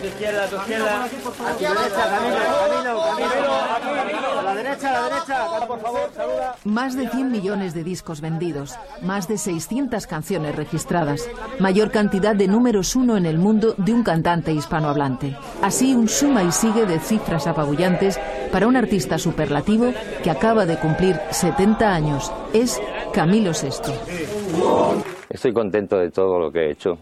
Tu izquierda, a tu izquierda. A tu derecha, Camilo, Camilo, Camilo. A la derecha, a la derecha. Por favor, saluda. Más de 100 millones de discos vendidos, más de 600 canciones registradas, mayor cantidad de números uno en el mundo de un cantante hispanohablante. Así un suma y sigue de cifras apabullantes para un artista superlativo que acaba de cumplir 70 años. Es Camilo VI. Estoy contento de todo lo que he hecho.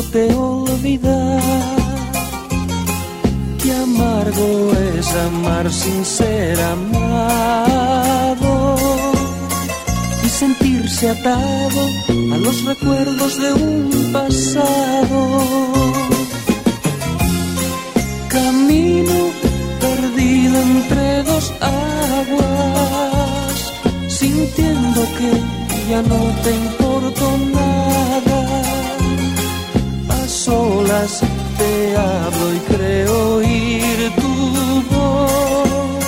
Queriéndote olvidar. Qué amargo es amar sin ser amado y sentirse atado a los recuerdos de un pasado. Camino perdido entre dos aguas, sintiendo que ya no te te hablo y creo oír tu voz.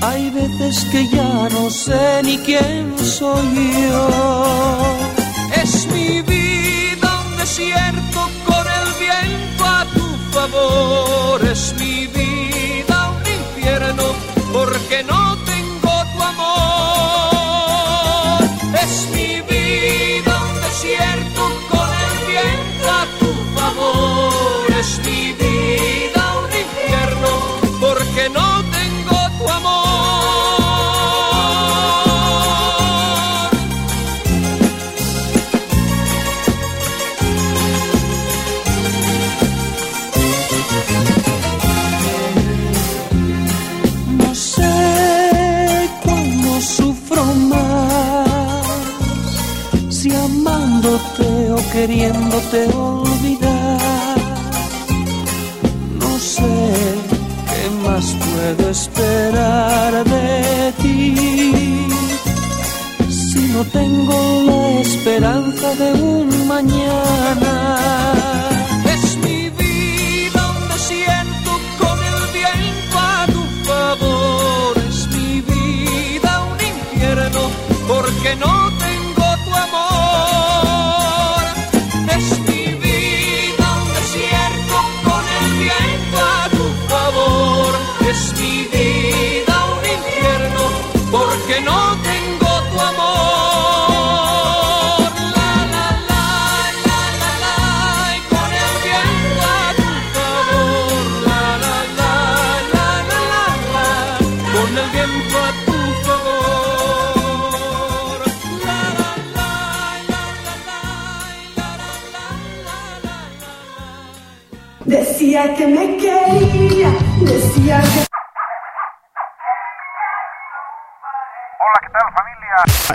Hay veces que ya no sé ni quién soy yo. Es mi vida un desierto con el viento a tu favor. Es mi vida queriéndote olvidar. No sé qué más puedo esperar de ti, si no tengo la esperanza de un mañana.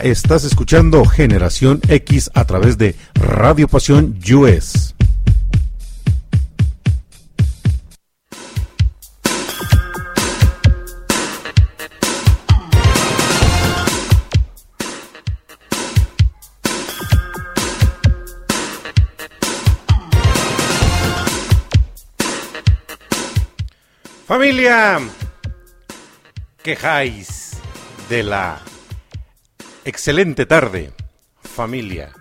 Estás escuchando Generación X a través de Radio Pasión US. Familia, quejáis de la excelente tarde, familia.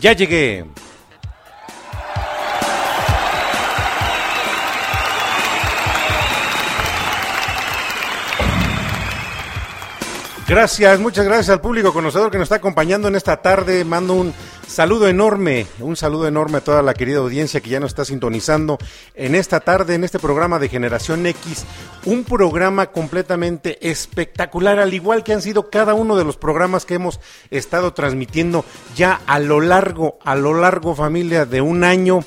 Ya llegué. Gracias, muchas gracias al público conocedor que nos está acompañando en esta tarde. Mando un saludo enorme, un saludo enorme a toda la querida audiencia que ya nos está sintonizando en esta tarde, en este programa de Generación X. Un programa completamente espectacular, al igual que han sido cada uno de los programas que hemos estado transmitiendo ya a lo largo, a lo largo familia de un año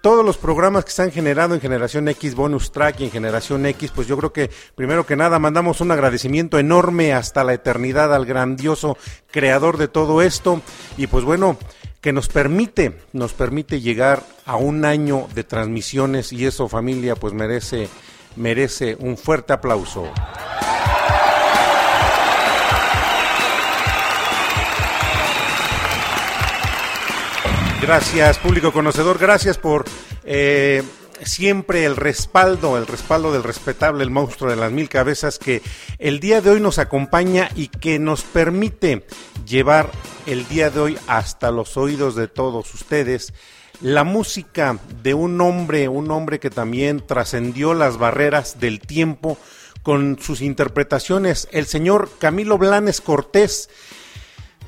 todos los programas que se han generado en Generación X Bonus Track y en Generación X, pues yo creo que primero que nada mandamos un agradecimiento enorme hasta la eternidad al grandioso creador de todo esto y pues bueno, que nos permite, nos permite llegar a un año de transmisiones y eso familia pues merece, merece un fuerte aplauso. Gracias, público conocedor. Gracias por eh, siempre el respaldo, el respaldo del respetable, el monstruo de las mil cabezas que el día de hoy nos acompaña y que nos permite llevar el día de hoy hasta los oídos de todos ustedes la música de un hombre, un hombre que también trascendió las barreras del tiempo con sus interpretaciones, el señor Camilo Blanes Cortés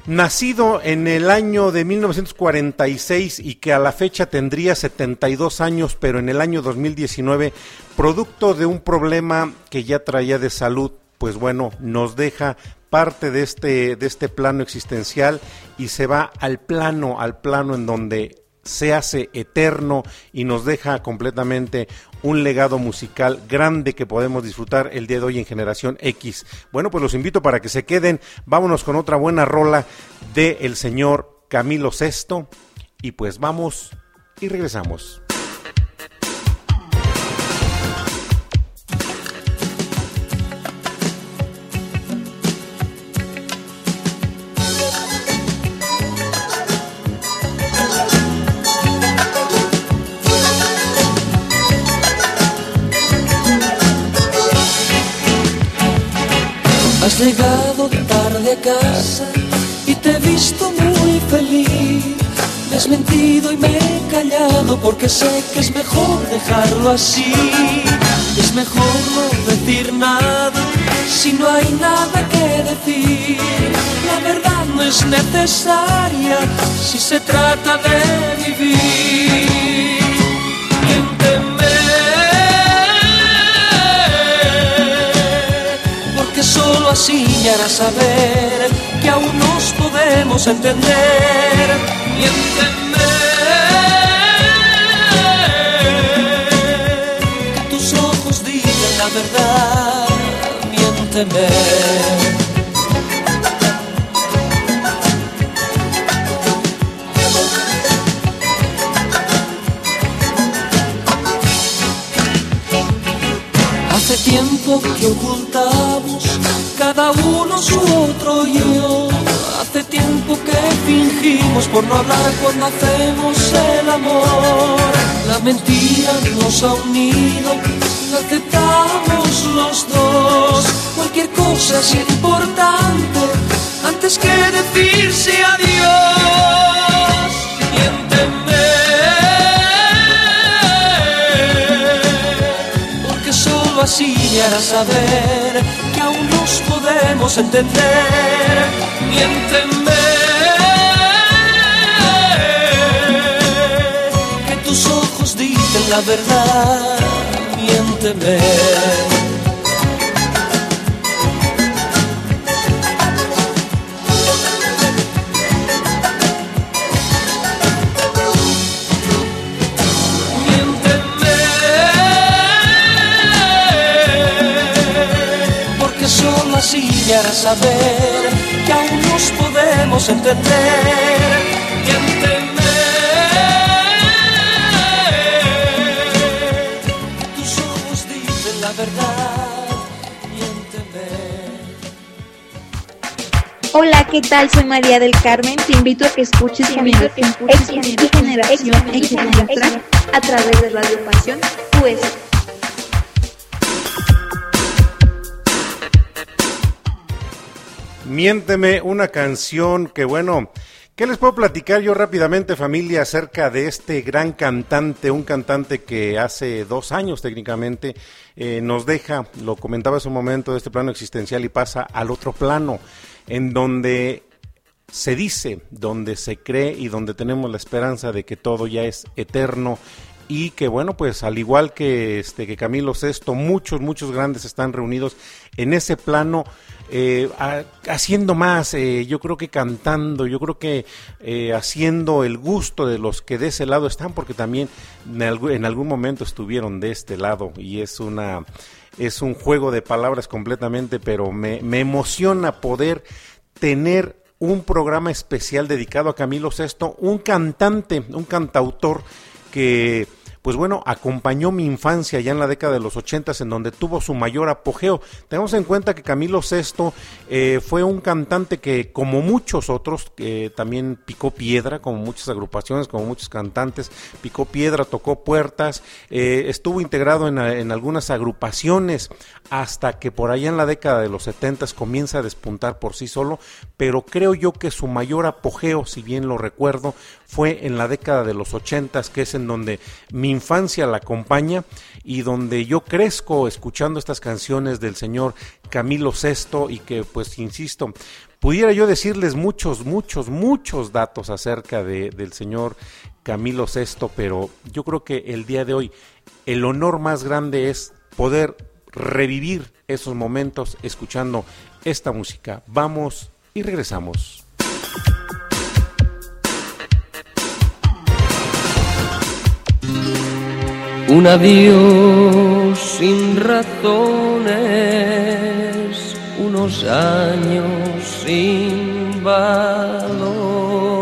nacido en el año de 1946 y que a la fecha tendría 72 años, pero en el año 2019, producto de un problema que ya traía de salud, pues bueno, nos deja parte de este, de este plano existencial y se va al plano, al plano en donde se hace eterno y nos deja completamente un legado musical grande que podemos disfrutar el día de hoy en Generación X. Bueno, pues los invito para que se queden. Vámonos con otra buena rola de el señor Camilo VI y pues vamos y regresamos. Has llegado tarde a casa y te he visto muy feliz. Me has mentido y me he callado porque sé que es mejor dejarlo así. Es mejor no decir nada si no hay nada que decir. La verdad no es necesaria si se trata de vivir. Solo así me hará saber que aún nos podemos entender. Miénteme. Que tus ojos digan la verdad. Miénteme. Hace tiempo que ocultamos cada uno su otro yo. Hace tiempo que fingimos por no hablar cuando hacemos el amor. La mentira nos ha unido, la aceptamos los dos. Cualquier cosa es importante antes que decirse adiós. Miénteme. Porque solo así me hará saber podemos entender. Miénteme. Que tus ojos dicen la verdad. Miénteme. Hará saber que aún nos podemos entender. Miénteme. Tus ojos dicen la verdad. Miénteme. Hola, ¿qué tal? Soy María del Carmen. Te invito a que escuches Generación X y Generación X a través de Radio Pasión Pues Miénteme una canción que bueno, ¿qué les puedo platicar yo rápidamente familia acerca de este gran cantante, un cantante que hace dos años técnicamente eh, nos deja, lo comentaba hace un momento, de este plano existencial y pasa al otro plano, en donde se dice, donde se cree y donde tenemos la esperanza de que todo ya es eterno y que bueno, pues al igual que este que Camilo Sesto, muchos muchos grandes están reunidos en ese plano eh, haciendo más, eh, yo creo que cantando, yo creo que eh, haciendo el gusto de los que de ese lado están, porque también en, en algún momento estuvieron de este lado y es una es un juego de palabras completamente, pero me, me emociona poder tener un programa especial dedicado a Camilo Sesto, un cantante, un cantautor que pues bueno, acompañó mi infancia ya en la década de los ochentas, en donde tuvo su mayor apogeo. Tenemos en cuenta que Camilo Sesto eh, fue un cantante que, como muchos otros, que también picó piedra, como muchas agrupaciones, como muchos cantantes, picó piedra, tocó puertas, eh, estuvo integrado en, en algunas agrupaciones, hasta que por allá en la década de los setentas comienza a despuntar por sí solo, pero creo yo que su mayor apogeo, si bien lo recuerdo, fue en la década de los ochentas, que es en donde mi infancia la acompaña y donde yo crezco escuchando estas canciones del señor Camilo Sesto y que pues insisto, pudiera yo decirles muchos, muchos, muchos datos acerca de, del señor Camilo Sesto, pero yo creo que el día de hoy el honor más grande es poder revivir esos momentos escuchando esta música. Vamos y regresamos. Un adiós sin razones, unos años sin valor.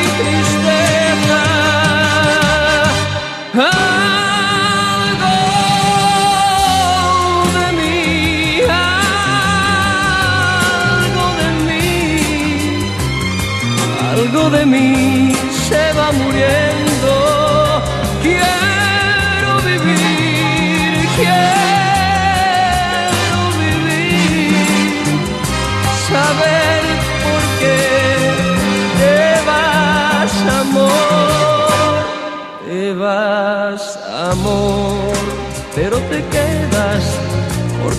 Algo de mí, algo de mí, algo de mí se va muriendo.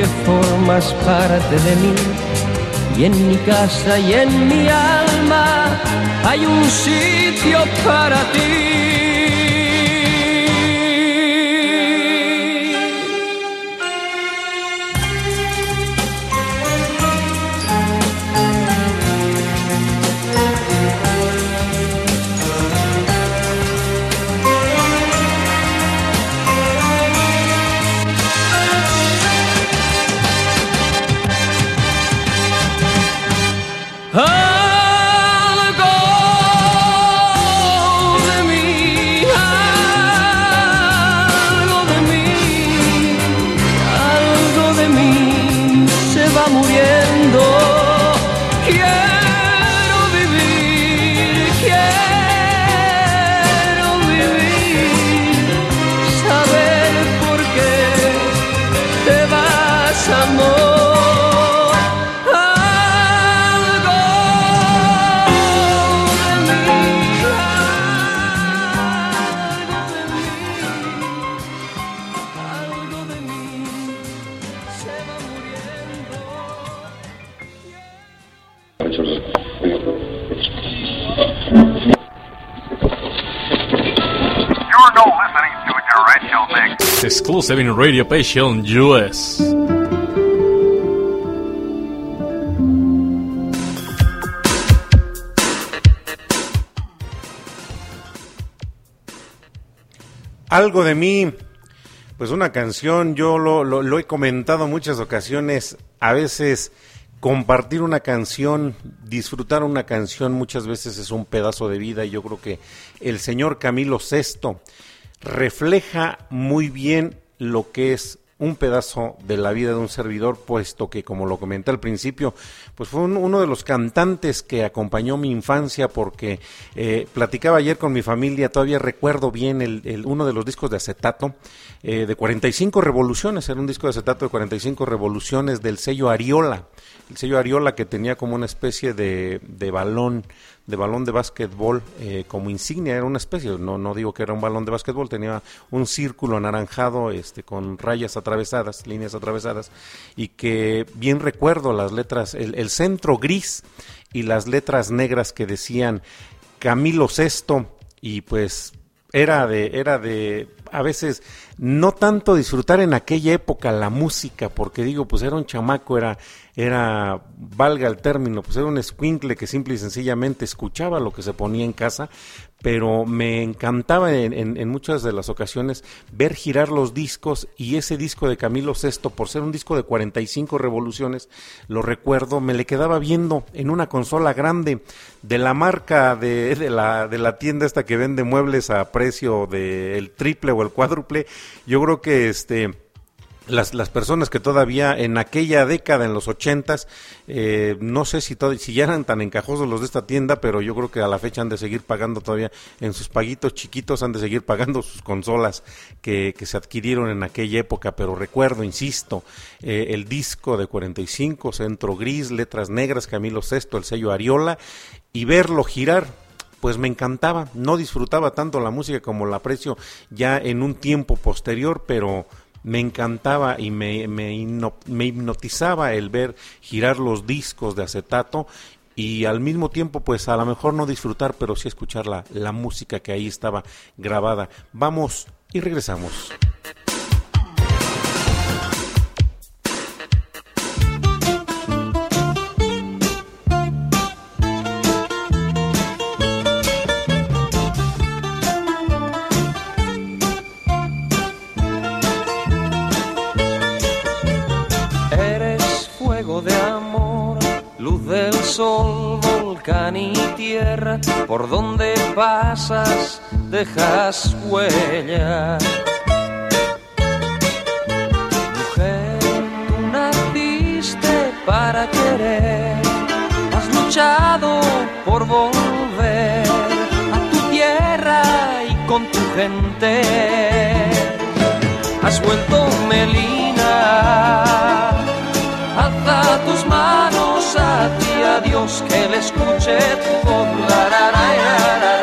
porque formas parte de mí. Y en mi casa y en mi alma hay un sitio para ti. In Radio Passion US. Algo de mí, pues una canción, yo lo, lo, he comentado en muchas ocasiones, a veces compartir una canción, disfrutar una canción muchas veces es un pedazo de vida y yo creo que el señor Camilo VI refleja muy bien lo que es un pedazo de la vida de un servidor, puesto que, como lo comenté al principio, pues fue un- uno de los cantantes que acompañó mi infancia, porque eh, platicaba ayer con mi familia, todavía recuerdo bien el, uno de los discos de acetato, eh, de 45 revoluciones, era un disco de acetato de 45 revoluciones del sello Ariola, el sello Ariola que tenía como una especie de, de balón, de balón de básquetbol eh, como insignia, era una especie, no, no digo que era un balón de básquetbol, tenía un círculo anaranjado este, con rayas atravesadas, líneas atravesadas, y que bien recuerdo las letras, el, el centro gris y las letras negras que decían Camilo VI, y pues era de, era de a veces no tanto disfrutar en aquella época la música, porque digo, pues era un chamaco, era, era, valga el término, pues era un escuincle que simple y sencillamente escuchaba lo que se ponía en casa, pero me encantaba en, muchas de las ocasiones ver girar los discos y ese disco de Camilo VI, por ser un disco de 45 revoluciones, lo recuerdo, me le quedaba viendo en una consola grande de la marca de, de la, de la tienda esta que vende muebles a precio del triple o el cuádruple. Yo creo que este las, las personas que todavía en aquella década, en los ochentas, eh, no sé si, tod- si ya eran tan encajosos los de esta tienda, pero yo creo que a la fecha han de seguir pagando todavía en sus paguitos chiquitos, han de seguir pagando sus consolas que, que se adquirieron en aquella época, pero recuerdo, insisto, eh, el disco de 45, centro gris, letras negras, Camilo VI, el sello Ariola, y verlo girar pues me encantaba, no disfrutaba tanto la música como la aprecio ya en un tiempo posterior, pero me encantaba y me, me, me hipnotizaba el ver girar los discos de acetato y al mismo tiempo pues a lo mejor no disfrutar, pero sí escuchar la, la música que ahí estaba grabada. Vamos y regresamos. Y tierra, por donde pasas dejas huella. Mujer, tú naciste para querer, has luchado por volver a tu tierra y con tu gente has vuelto Melina. Hacia Dios que le escuche tu voz. La, la,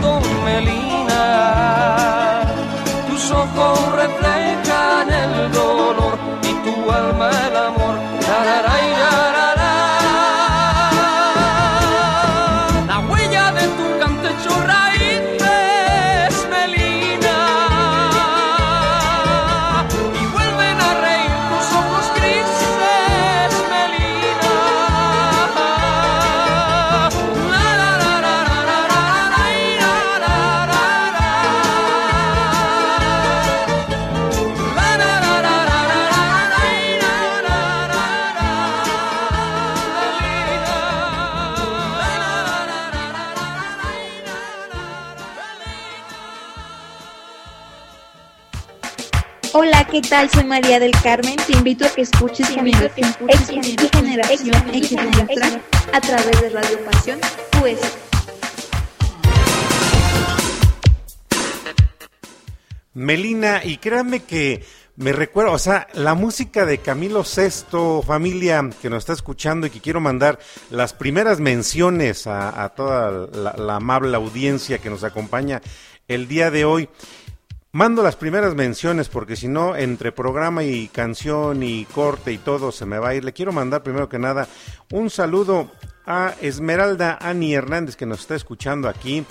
Vuelto Melina, tus ojos reflejan tal? Soy María del Carmen. Te invito a que escuches Generación X y Generación X a través de Radio Pasión pues Melina, y créanme que me recuerdo, o sea, la música de Camilo Sesto, familia que nos está escuchando y que quiero mandar las primeras menciones a, toda la, la, amable audiencia que nos acompaña el día de hoy. Mando las primeras menciones porque si no, entre programa y canción y corte y todo se me va a ir. Le quiero mandar primero que nada un saludo a Esmeralda Ani Hernández que nos está escuchando aquí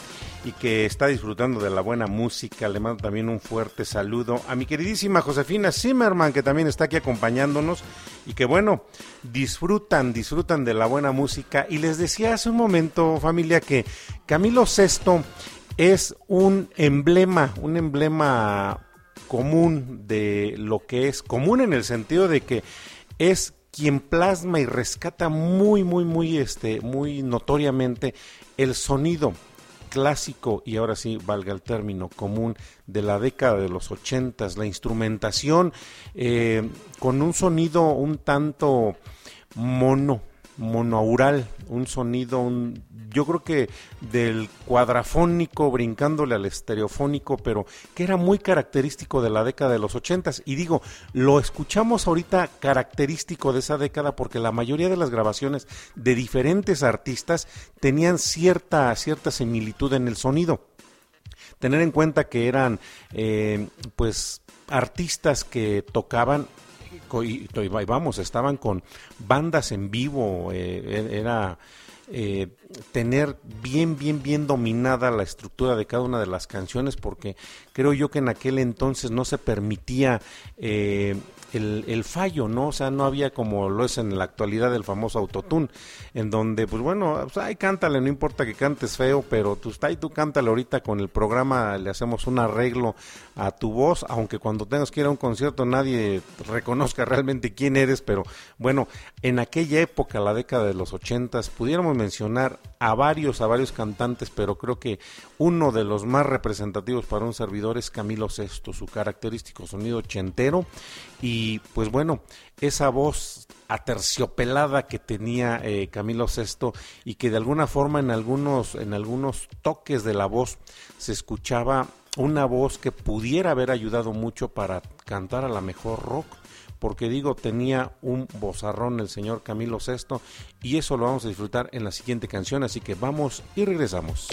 y que está disfrutando de la buena música. Le mando también un fuerte saludo a mi queridísima Josefina Zimmerman que también está aquí acompañándonos y que bueno, disfrutan, disfrutan de la buena música. Y les decía hace un momento familia que Camilo VI es un emblema, un emblema común de lo que es común en el sentido de que es quien plasma y rescata muy muy muy este muy notoriamente el sonido clásico y ahora sí valga el término común de la década de los ochentas la instrumentación eh, con un sonido un tanto mono monaural, un sonido, un, yo creo que del cuadrafónico brincándole al estereofónico, pero que era muy característico de la década de los ochentas. Y digo, lo escuchamos ahorita característico de esa década porque la mayoría de las grabaciones de diferentes artistas tenían cierta, cierta similitud en el sonido. Tener en cuenta que eran, eh, pues, artistas que tocaban vamos, estaban con bandas en vivo, eh, e, era eh, tener bien, bien, bien dominada la estructura de cada una de las canciones, porque creo yo que en aquel entonces no se permitía eh, el, fallo, ¿no? O sea, no había como lo es en la actualidad el famoso autotune, en donde, pues bueno, pues, ay, cántale, no importa que cantes feo, pero tú está y tú cántale ahorita con el programa, le hacemos un arreglo a tu voz, aunque cuando tengas que ir a un concierto nadie reconozca realmente quién eres, pero bueno, en aquella época, la década de los ochentas, pudiéramos mencionar a varios, a varios cantantes, pero creo que uno de los más representativos para un servidor es Camilo Sesto, su característico sonido ochentero y pues bueno, esa voz aterciopelada que tenía eh, Camilo Sesto y que de alguna forma en algunos, en algunos toques de la voz se escuchaba una voz que pudiera haber ayudado mucho para cantar a la mejor rock porque digo, tenía un bozarrón el señor Camilo Sesto y eso lo vamos a disfrutar en la siguiente canción, así que vamos y regresamos.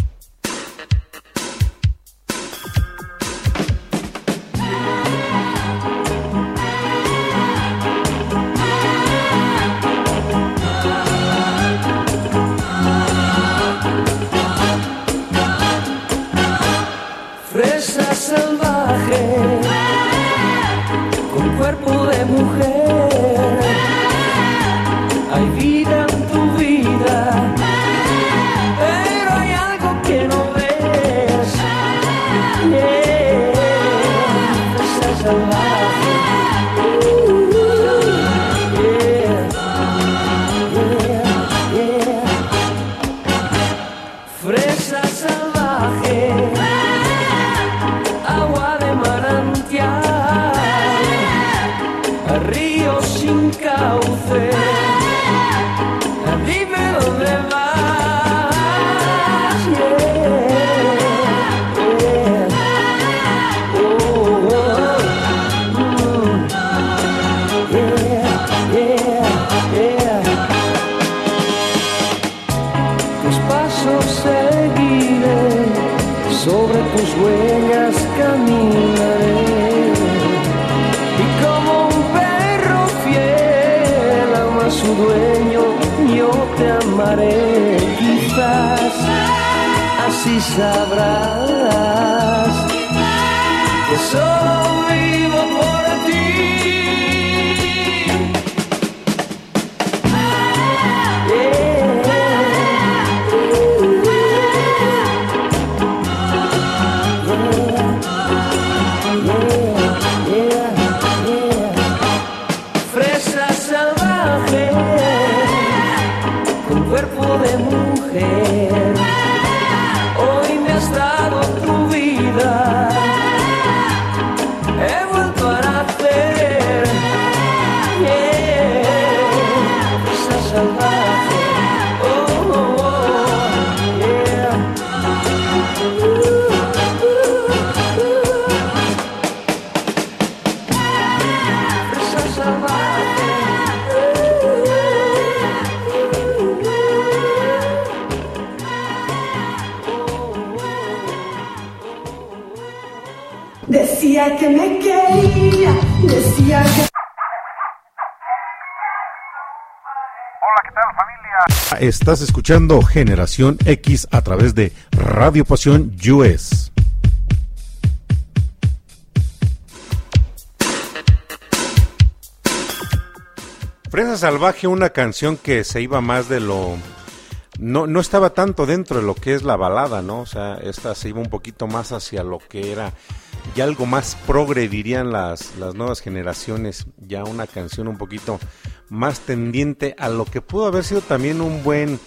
love. Estás escuchando Generación X a través de Radio Pasión US. Fresa Salvaje, una canción que se iba más de lo... No, no estaba tanto dentro de lo que es la balada, ¿no? O sea, esta se iba un poquito más hacia lo que era ya algo más progre, dirían las, las nuevas generaciones, ya una canción un poquito más tendiente a lo que pudo haber sido también un buen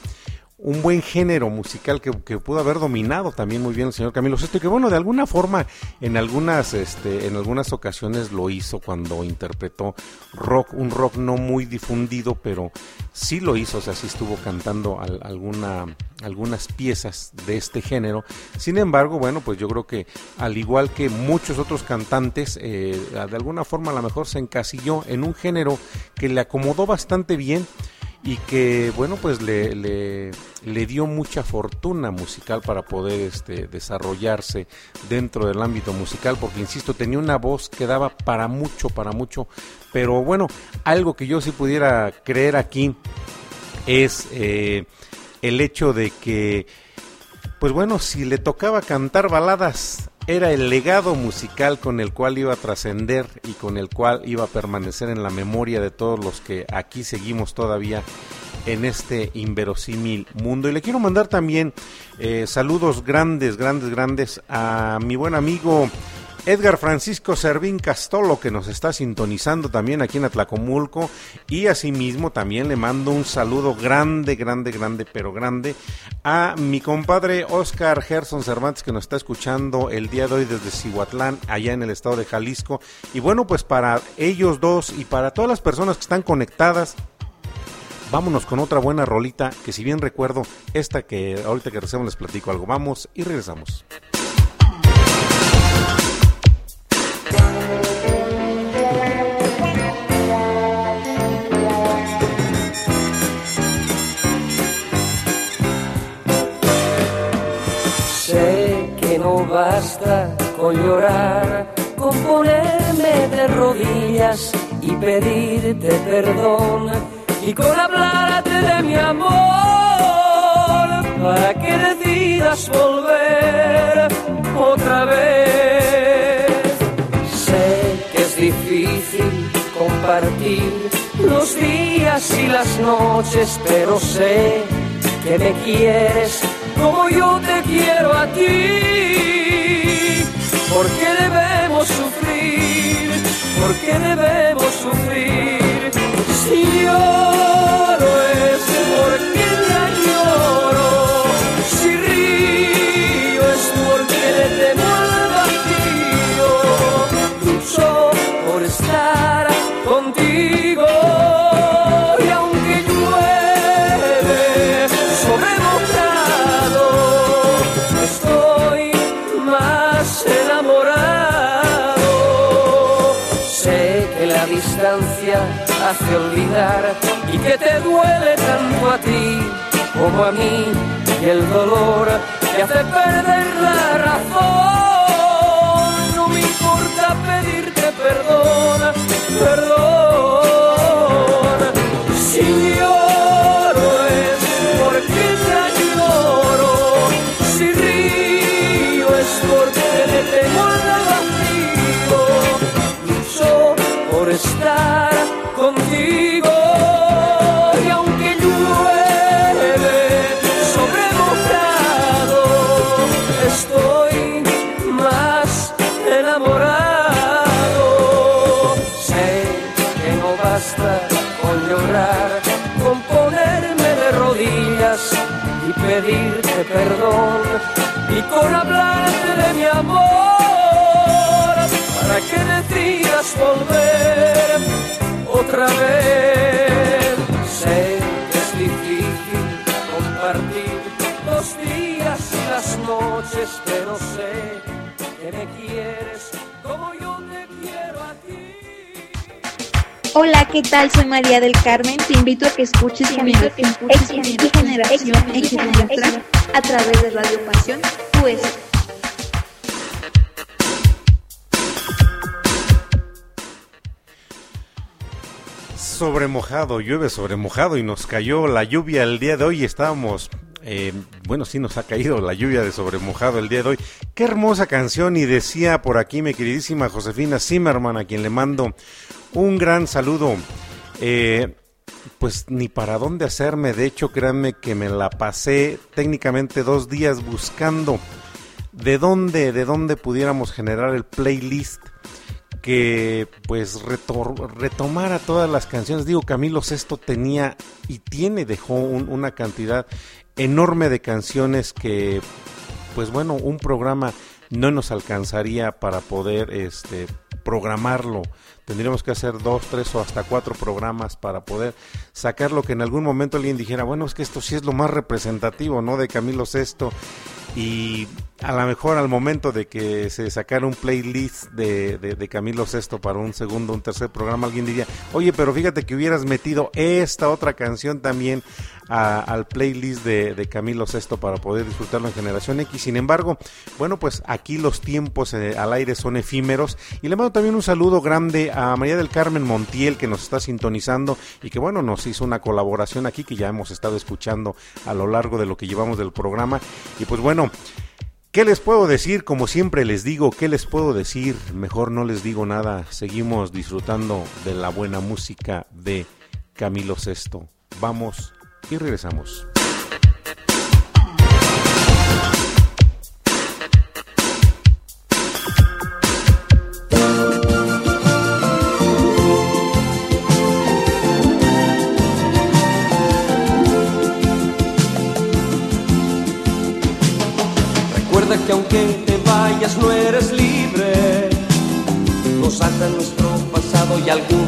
un buen género musical que, que, pudo haber dominado también muy bien el señor Camilo Sesto y que bueno de alguna forma en algunas este en algunas ocasiones lo hizo cuando interpretó rock un rock no muy difundido pero sí lo hizo o sea sí estuvo cantando al, alguna algunas piezas de este género. Sin embargo bueno pues yo creo que al igual que muchos otros cantantes eh, de alguna forma a lo mejor se encasilló en un género que le acomodó bastante bien y que bueno pues le, le, dio mucha fortuna musical para poder este, desarrollarse dentro del ámbito musical porque insisto tenía una voz que daba para mucho para mucho. Pero bueno algo que yo sí pudiera creer aquí es eh, el hecho de que pues bueno si le tocaba cantar baladas era el legado musical con el cual iba a trascender y con el cual iba a permanecer en la memoria de todos los que aquí seguimos todavía en este inverosímil mundo. Y le quiero mandar también eh, saludos grandes, grandes, grandes a mi buen amigo Edgar Francisco Servín Castolo, que nos está sintonizando también aquí en Atlacomulco. Y asimismo también le mando un saludo grande, grande, grande, pero grande a mi compadre Oscar Gerson Cervantes, que nos está escuchando el día de hoy desde Cihuatlán, allá en el estado de Jalisco. Y bueno, pues para ellos dos y para todas las personas que están conectadas vámonos con otra buena rolita que si bien recuerdo esta que ahorita que recibamos les platico algo. Vamos y regresamos. Sé que no basta con llorar, con ponerme de rodillas y pedirte perdón y con hablarte de mi amor para que decidas volver otra vez. Difícil compartir los días y las noches, pero sé que me quieres como yo te quiero a ti. ¿Por qué debemos sufrir? ¿Por qué debemos sufrir? Y que te duele tanto a ti como a mí y el dolor te hace perder la razón. No me importa pedirte perdón, perdón. Si lloro perdón y con hablarte de mi amor para que decidas volver otra vez. Hola, ¿qué tal? Soy María del Carmen. Te invito a que escuches Generación X Generación a través de Radio Pasión pues. Sobre mojado, llueve sobre mojado y nos cayó la lluvia el día de hoy. Estábamos eh, bueno, sí nos ha caído la lluvia de sobre mojado el día de hoy. Qué hermosa canción y decía por aquí mi queridísima Josefina Zimmerman, a quien le mando un gran saludo. Eh, pues ni para dónde hacerme, de hecho créanme que me la pasé técnicamente dos días buscando de dónde, de dónde pudiéramos generar el playlist que pues retomara todas las canciones. Digo, Camilo Sesto tenía y tiene, dejó una cantidad enorme de canciones que pues bueno, un programa no nos alcanzaría para poder este programarlo. Tendríamos que hacer dos, tres o hasta cuatro programas para poder sacar lo que en algún momento alguien dijera, bueno, es que esto sí es lo más representativo, ¿no? De Camilo Sesto y a lo mejor al momento de que se sacara un playlist de, de, Camilo Sesto para un segundo, un tercer programa, alguien diría, oye, pero fíjate que hubieras metido esta otra canción también al playlist de, Camilo Sesto para poder disfrutarlo en Generación X. Sin embargo, bueno, pues aquí los tiempos eh, al aire son efímeros y le mando también un saludo grande a María del Carmen Montiel que nos está sintonizando y que bueno, nos hizo una colaboración aquí que ya hemos estado escuchando a lo largo de lo que llevamos del programa. Y pues bueno, ¿Qué les puedo decir? Como siempre les digo, ¿qué les puedo decir? Mejor no les digo nada. Seguimos disfrutando de la buena música de Camilo Sesto. Vamos y regresamos. que aunque te vayas no eres libre, nos ata nuestro pasado y algún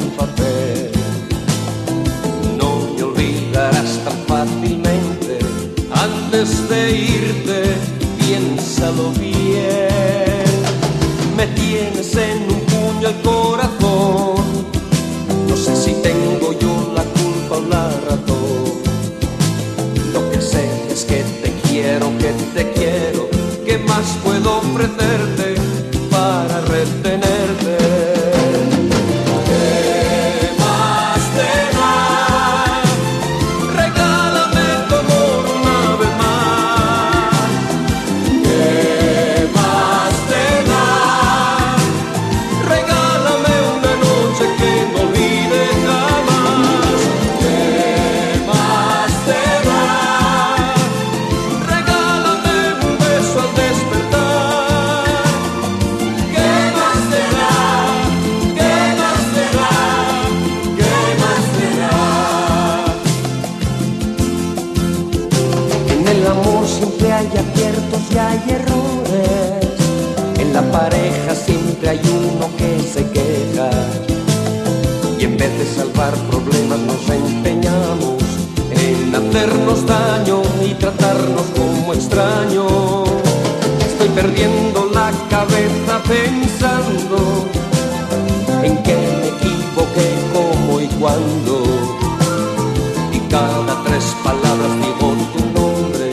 Y cada tres palabras digo tu nombre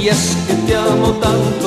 y es que te amo tanto,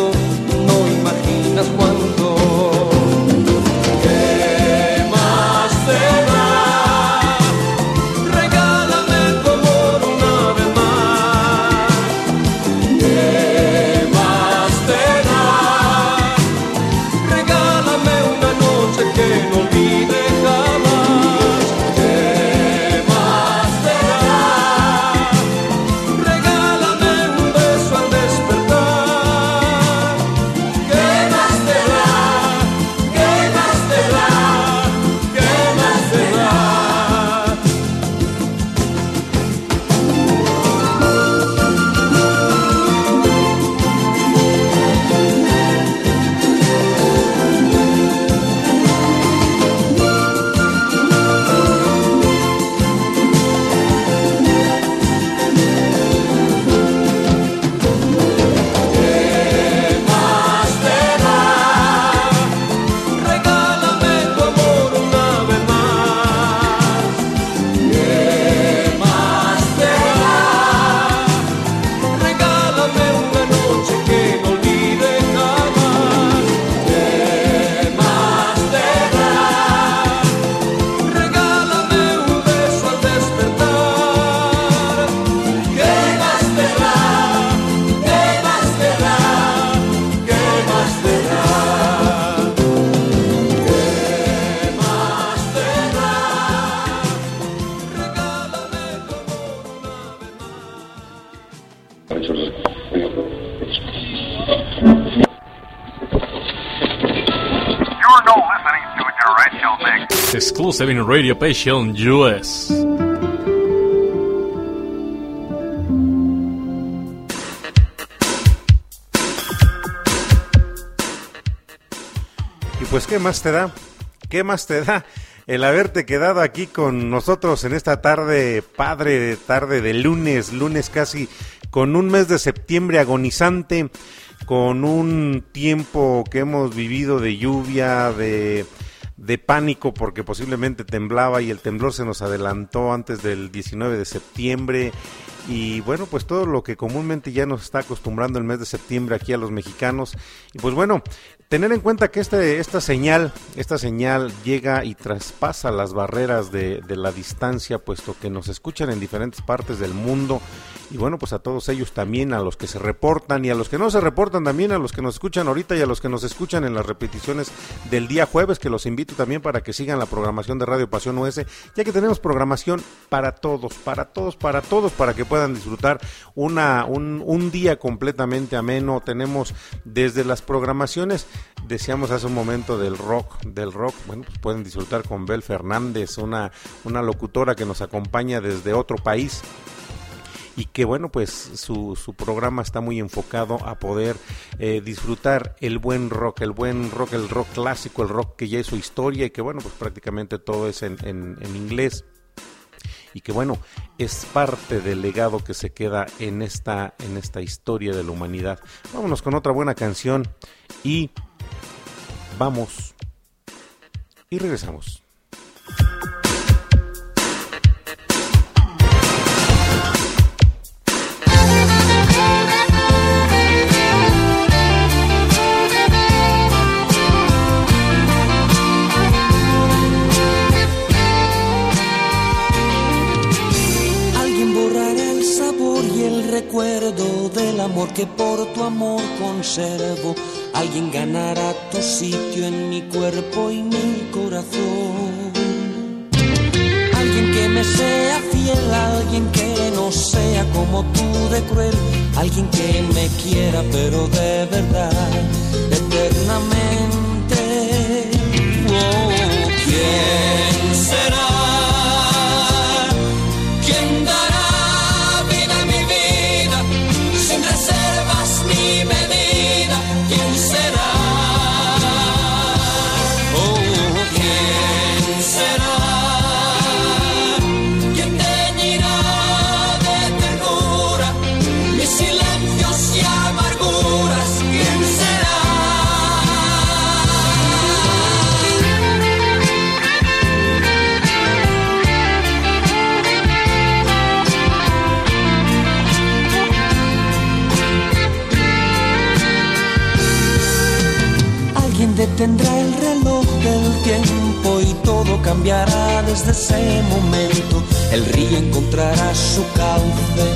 exclusive in Radio Passion US. Y pues, ¿qué más te da? ¿Qué más te da? El haberte quedado aquí con nosotros en esta tarde, padre, tarde de lunes, lunes casi, con un mes de septiembre agonizante, con un tiempo que hemos vivido de lluvia, de, de pánico porque posiblemente temblaba y el temblor se nos adelantó antes del 19 de septiembre y bueno, pues todo lo que comúnmente ya nos está acostumbrando el mes de septiembre aquí a los mexicanos. Y pues bueno, tener en cuenta que este, esta señal, esta señal llega y traspasa las barreras de, de la distancia, puesto que nos escuchan en diferentes partes del mundo. Y bueno, pues a todos ellos también, a los que se reportan y a los que no se reportan también, a los que nos escuchan ahorita y a los que nos escuchan en las repeticiones del día jueves, que los invito también para que sigan la programación de Radio Pasión US, ya que tenemos programación para todos, para todos, para todos, para que puedan disfrutar una, un, un día completamente ameno. Tenemos desde las programaciones, decíamos hace un momento del rock, del rock, bueno, pues pueden disfrutar con Bel Fernández, una, una locutora que nos acompaña desde otro país y que bueno pues su, su programa está muy enfocado a poder eh, disfrutar el buen rock, el buen rock, el rock clásico, el rock que ya es su historia y que bueno pues prácticamente todo es en, en, en inglés y que bueno es parte del legado que se queda en esta en esta historia de la humanidad. Vámonos con otra buena canción y vamos y regresamos. Alguien borrará el sabor y el recuerdo del amor que por tu amor conservo. Alguien ganará tu sitio en mi cuerpo y mi corazón. Alguien que me sea fiel, alguien que no sea como tú de cruel. Alguien que me quiera pero de verdad, eternamente. Oh, ¿Quién detendrá el reloj del tiempo y todo cambiará desde ese momento. El río encontrará su cauce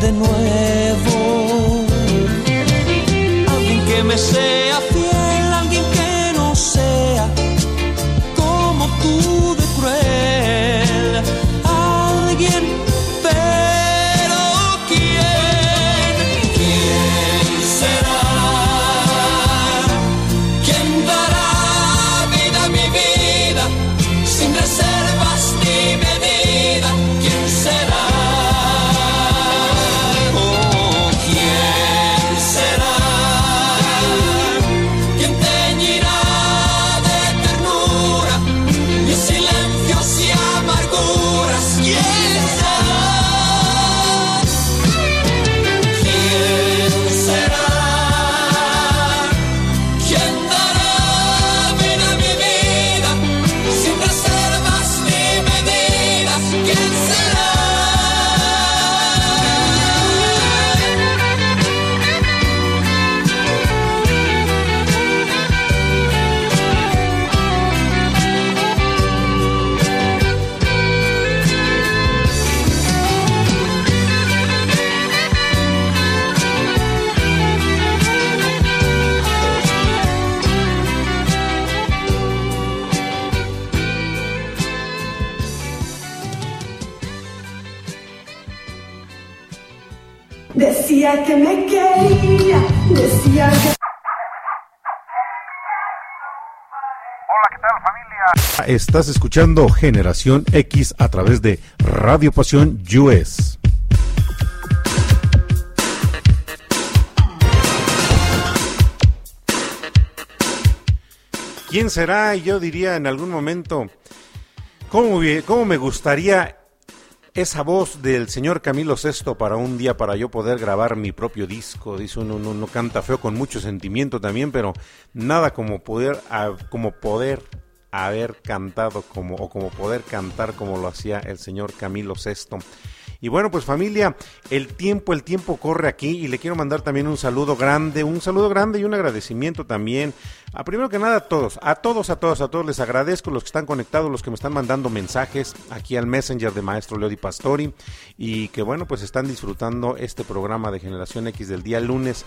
de nuevo. Alguien que me sea Estás escuchando Generación X a través de Radio Pasión US. ¿Quién será? Yo diría en algún momento, ¿cómo, me gustaría esa voz del señor Camilo Sesto para un día para yo poder grabar mi propio disco. Dice uno, no, no canta feo con mucho sentimiento también, pero nada como poder, como poder haber cantado como, o como poder cantar como lo hacía el señor Camilo Sesto. Y bueno, pues familia, el tiempo, el tiempo corre aquí y le quiero mandar también un saludo grande, un saludo grande y un agradecimiento también. A primero que nada a todos, a todos, a todos, a todos les agradezco los que están conectados, los que me están mandando mensajes aquí al Messenger de Maestro Leo Pastori y que bueno, pues están disfrutando este programa de Generación X del día lunes.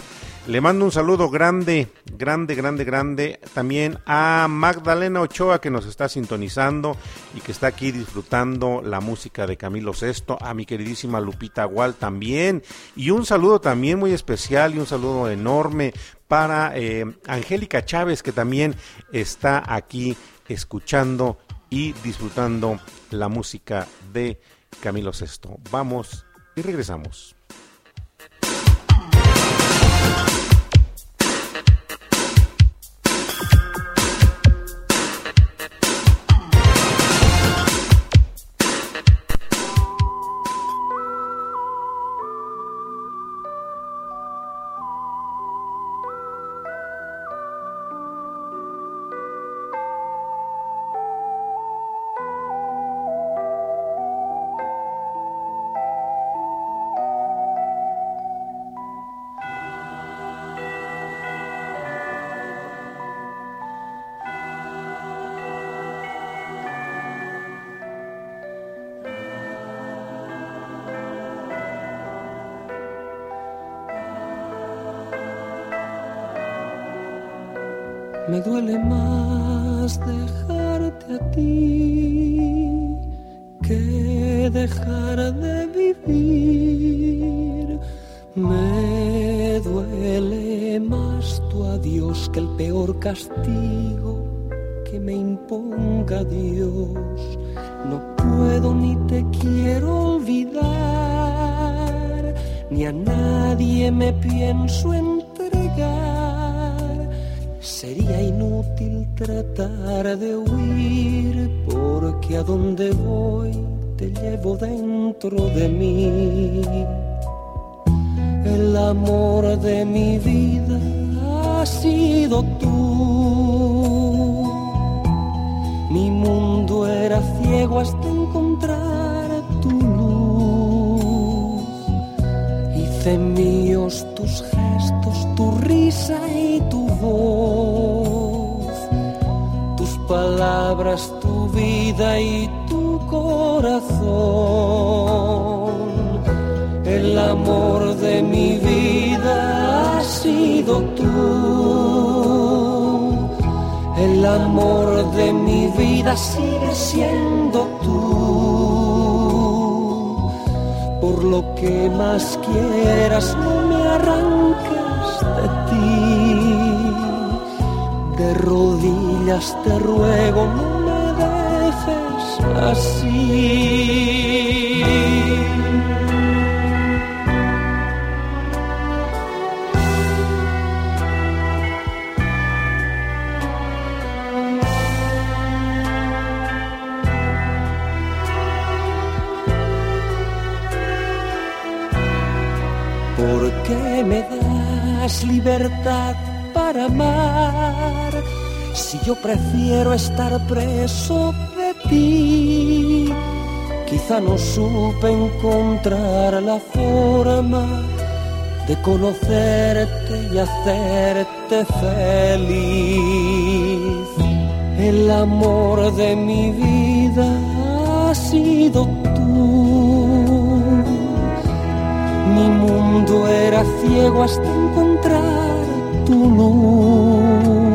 Le mando un saludo grande, grande, grande, grande también a Magdalena Ochoa que nos está sintonizando y que está aquí disfrutando la música de Camilo Sesto, a mi querido Lupita Gual también. Y un saludo también muy especial y un saludo enorme para eh, Angélica Chávez, que también está aquí escuchando y disfrutando la música de Camilo Sesto. Vamos y regresamos. Vivir. Me duele más tu adiós que el peor castigo que me imponga Dios. No puedo ni te quiero olvidar, ni a nadie me pienso entregar Sería inútil tratar de huir porque a donde voy te llevo dentro de mí. El amor de mi vida ha sido tú. Mi mundo era ciego hasta encontrar tu luz. Hice míos tus gestos, tu risa y tu voz, tus palabras, tu vida y tu corazón. El amor de mi vida ha sido tú. El amor de mi vida sigue siendo tú. Por lo que más quieras, no me arranques de ti de rodillas te ruego, no así. ¿Por qué me das libertad para amar si yo prefiero estar preso Quizá no supe encontrar la forma de conocerte y hacerte feliz. El amor de mi vida ha sido tú. Mi mundo era ciego hasta encontrar tu luz.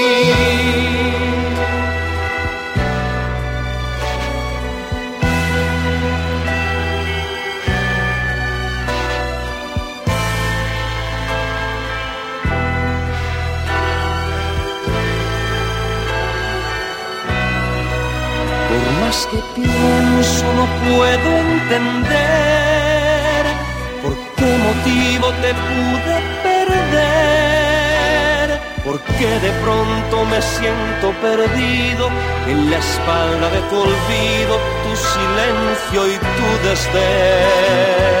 Que pienso no puedo entender por qué motivo te pude perder, porque de pronto me siento perdido en la espalda de tu olvido, tu silencio y tu desdén.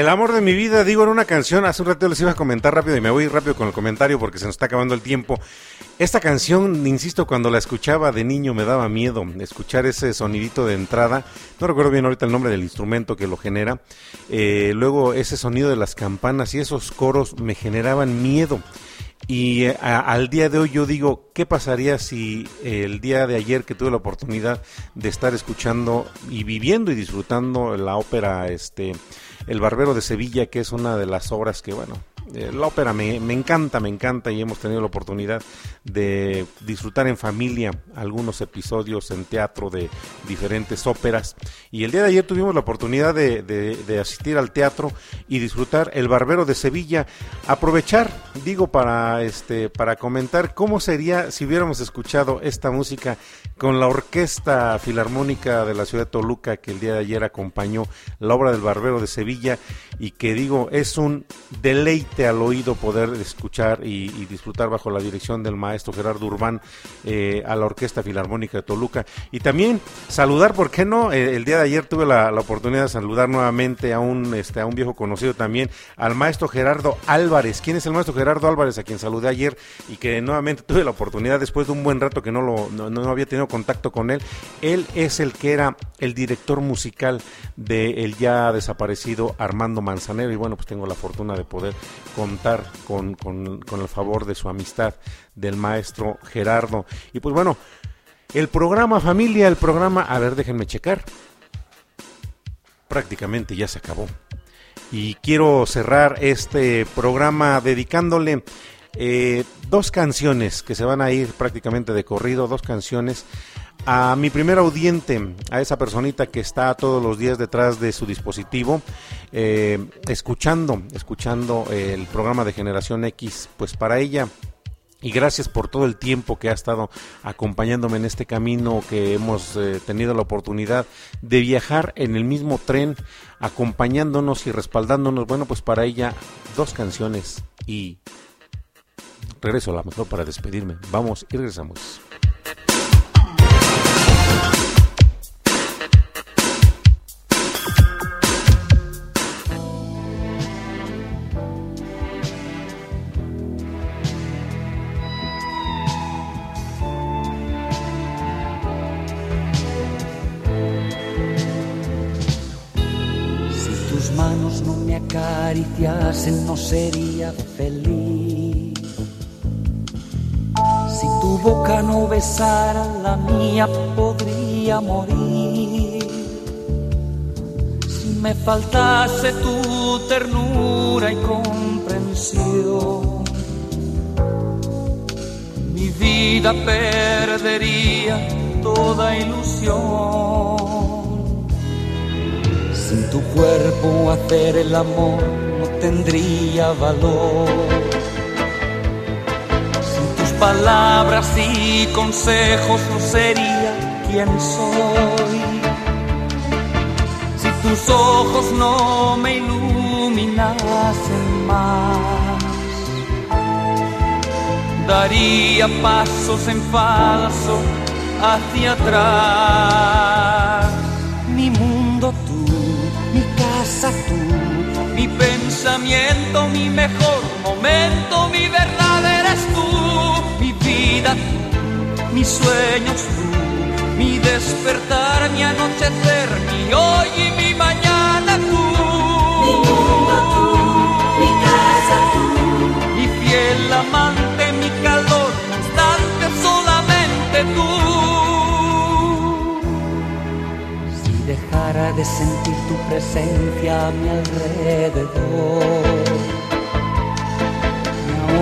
El amor de mi vida, digo, en una canción, hace un rato les iba a comentar rápido y me voy rápido con el comentario porque se nos está acabando el tiempo. Esta canción, insisto, cuando la escuchaba de niño me daba miedo escuchar ese sonidito de entrada. No recuerdo bien ahorita el nombre del instrumento que lo genera. Eh, luego ese sonido de las campanas y esos coros me generaban miedo. Y eh, al día de hoy yo digo, ¿qué pasaría si el día de ayer que tuve la oportunidad de estar escuchando y viviendo y disfrutando la ópera este el Barbero de Sevilla, que es una de las obras que, bueno, eh, la ópera me, me, encanta, me encanta y hemos tenido la oportunidad de disfrutar en familia algunos episodios en teatro de diferentes óperas. Y el día de ayer tuvimos la oportunidad de, de, asistir al teatro y disfrutar El Barbero de Sevilla. Aprovechar, digo, para, este, para comentar cómo sería si hubiéramos escuchado esta música con la Orquesta Filarmónica de la ciudad de Toluca que el día de ayer acompañó la obra del Barbero de Sevilla y que digo, es un deleite al oído poder escuchar y, disfrutar bajo la dirección del maestro Gerardo Urbán eh, a la Orquesta Filarmónica de Toluca. Y también saludar, ¿por qué no? Eh, el día de ayer tuve la, oportunidad de saludar nuevamente a un, este, a un viejo conocido también, al maestro Gerardo Álvarez. ¿Quién es el maestro Gerardo Álvarez a quien saludé ayer y que nuevamente tuve la oportunidad después de un buen rato que no, lo, no, había tenido contacto con él? Él es el que era el director musical de el ya desaparecido Armando Manzanero y bueno, pues tengo la fortuna de poder contar con, el favor de su amistad del maestro Gerardo. Y pues bueno, el programa familia, el programa, a ver, déjenme checar. Prácticamente ya se acabó. Y quiero cerrar este programa dedicándole eh, dos canciones que se van a ir prácticamente de corrido, dos canciones a mi primer audiente, a esa personita que está todos los días detrás de su dispositivo, eh, escuchando, escuchando el programa de Generación X, pues para ella y gracias por todo el tiempo que ha estado acompañándome en este camino que hemos eh, tenido la oportunidad de viajar en el mismo tren, acompañándonos y respaldándonos. Bueno, pues para ella dos canciones y regreso a la mejor para despedirme. Vamos y regresamos. Acariciasen no sería feliz. Tu boca no besara la mía podría morir. me faltase tu ternura y comprensión, mi vida perdería toda ilusión. Sin tu cuerpo hacer el amor no tendría valor. Palabras y consejos no sería quien soy. Si tus ojos no me iluminasen más, daría pasos en falso hacia atrás. Mi mundo tú, mi casa tú, mi pensamiento, mi mejor momento, mi verdad eres tú, vida mis sueños tú, mi despertar, mi anochecer, mi hoy y mi mañana tú. Mi mundo tú, mi casa tú, mi fiel amante, mi calor constante, solamente tú. Si dejara de sentir tu presencia a mi alrededor,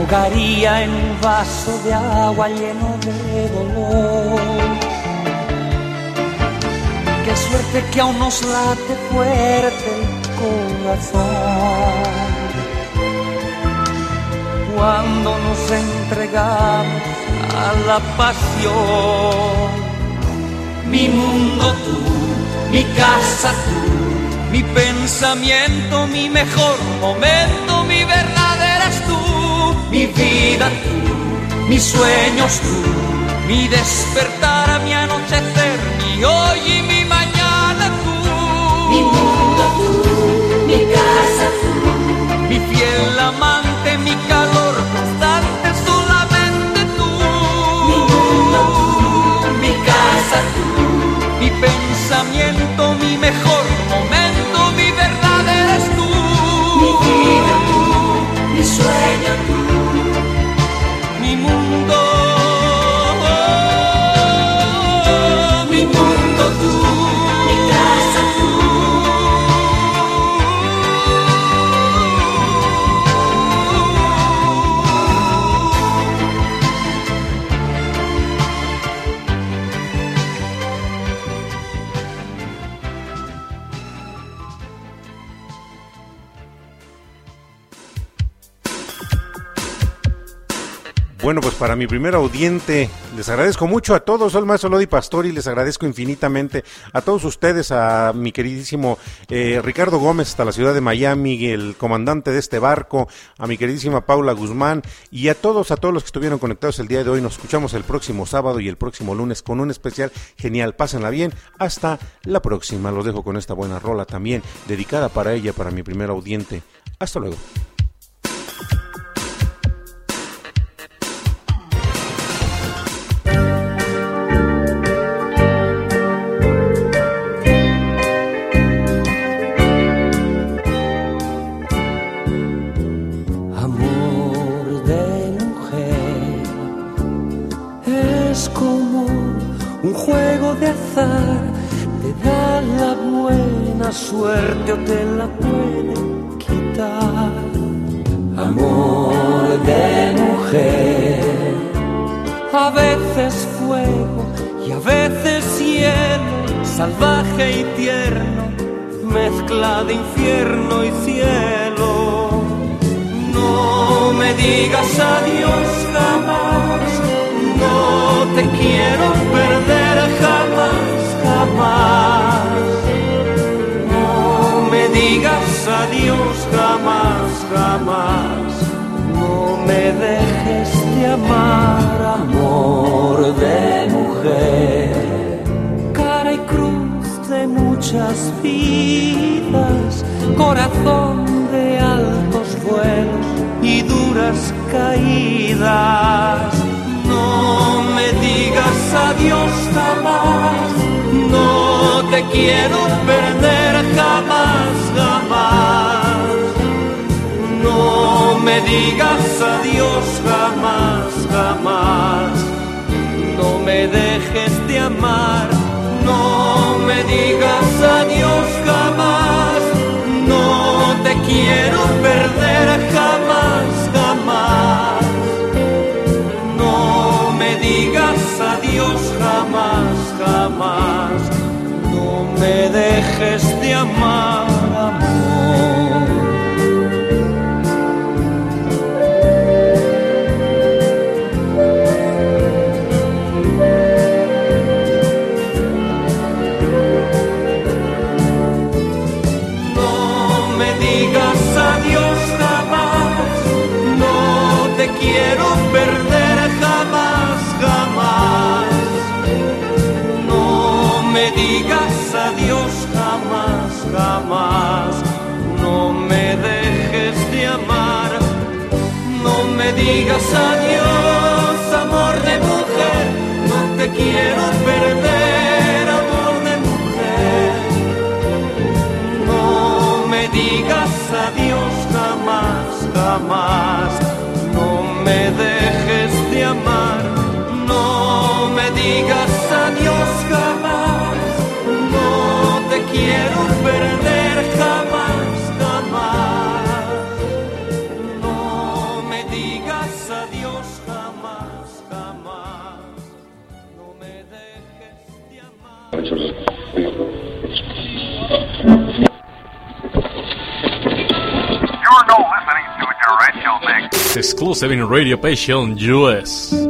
ahogaría en un vaso de agua lleno de dolor. Qué suerte que aún nos late fuerte el corazón cuando nos entregamos a la pasión. Mi mundo tú, mi casa tú, mi pensamiento, mi mejor momento, mi verdad eres tú, mi vida tú, mis sueños tú, mi despertar, mi anochecer, mi hoy y mi mañana tú. mi mundo tú, mi casa tú, mi fiel amante, mi calor constante, solamente tú. mi mundo tú, mi casa tú, mi pensamiento, mi mejor Bueno, pues para mi primer audiente, les agradezco mucho a todos, soy el maestro Lodi Pastori, les agradezco infinitamente a todos ustedes, a mi queridísimo eh, Ricardo Gómez hasta la ciudad de Miami, el comandante de este barco, a mi queridísima Paula Guzmán y a todos, a todos los que estuvieron conectados el día de hoy. Nos escuchamos el próximo sábado y el próximo lunes con un especial genial. Pásenla bien, hasta la próxima. Los dejo con esta buena rola también, dedicada para ella, para mi primer audiente. Hasta luego. Te da la buena suerte o te la puede quitar. Amor de mujer, a veces fuego y a veces cielo, salvaje y tierno, mezcla de infierno y cielo. No me digas adiós jamás, te quiero perder jamás, jamás. No me digas adiós jamás, jamás. No me dejes de amar, amor de mujer. Cara y cruz de muchas vidas, corazón de altos vuelos y duras caídas. No me digas adiós jamás, no te quiero perder jamás, jamás. No me digas adiós jamás, jamás. No me dejes de amar, no me digas adiós jamás, no te quiero perder jamás. adiós jamás, jamás, no me dejes de amar. 7 Radio Passion US.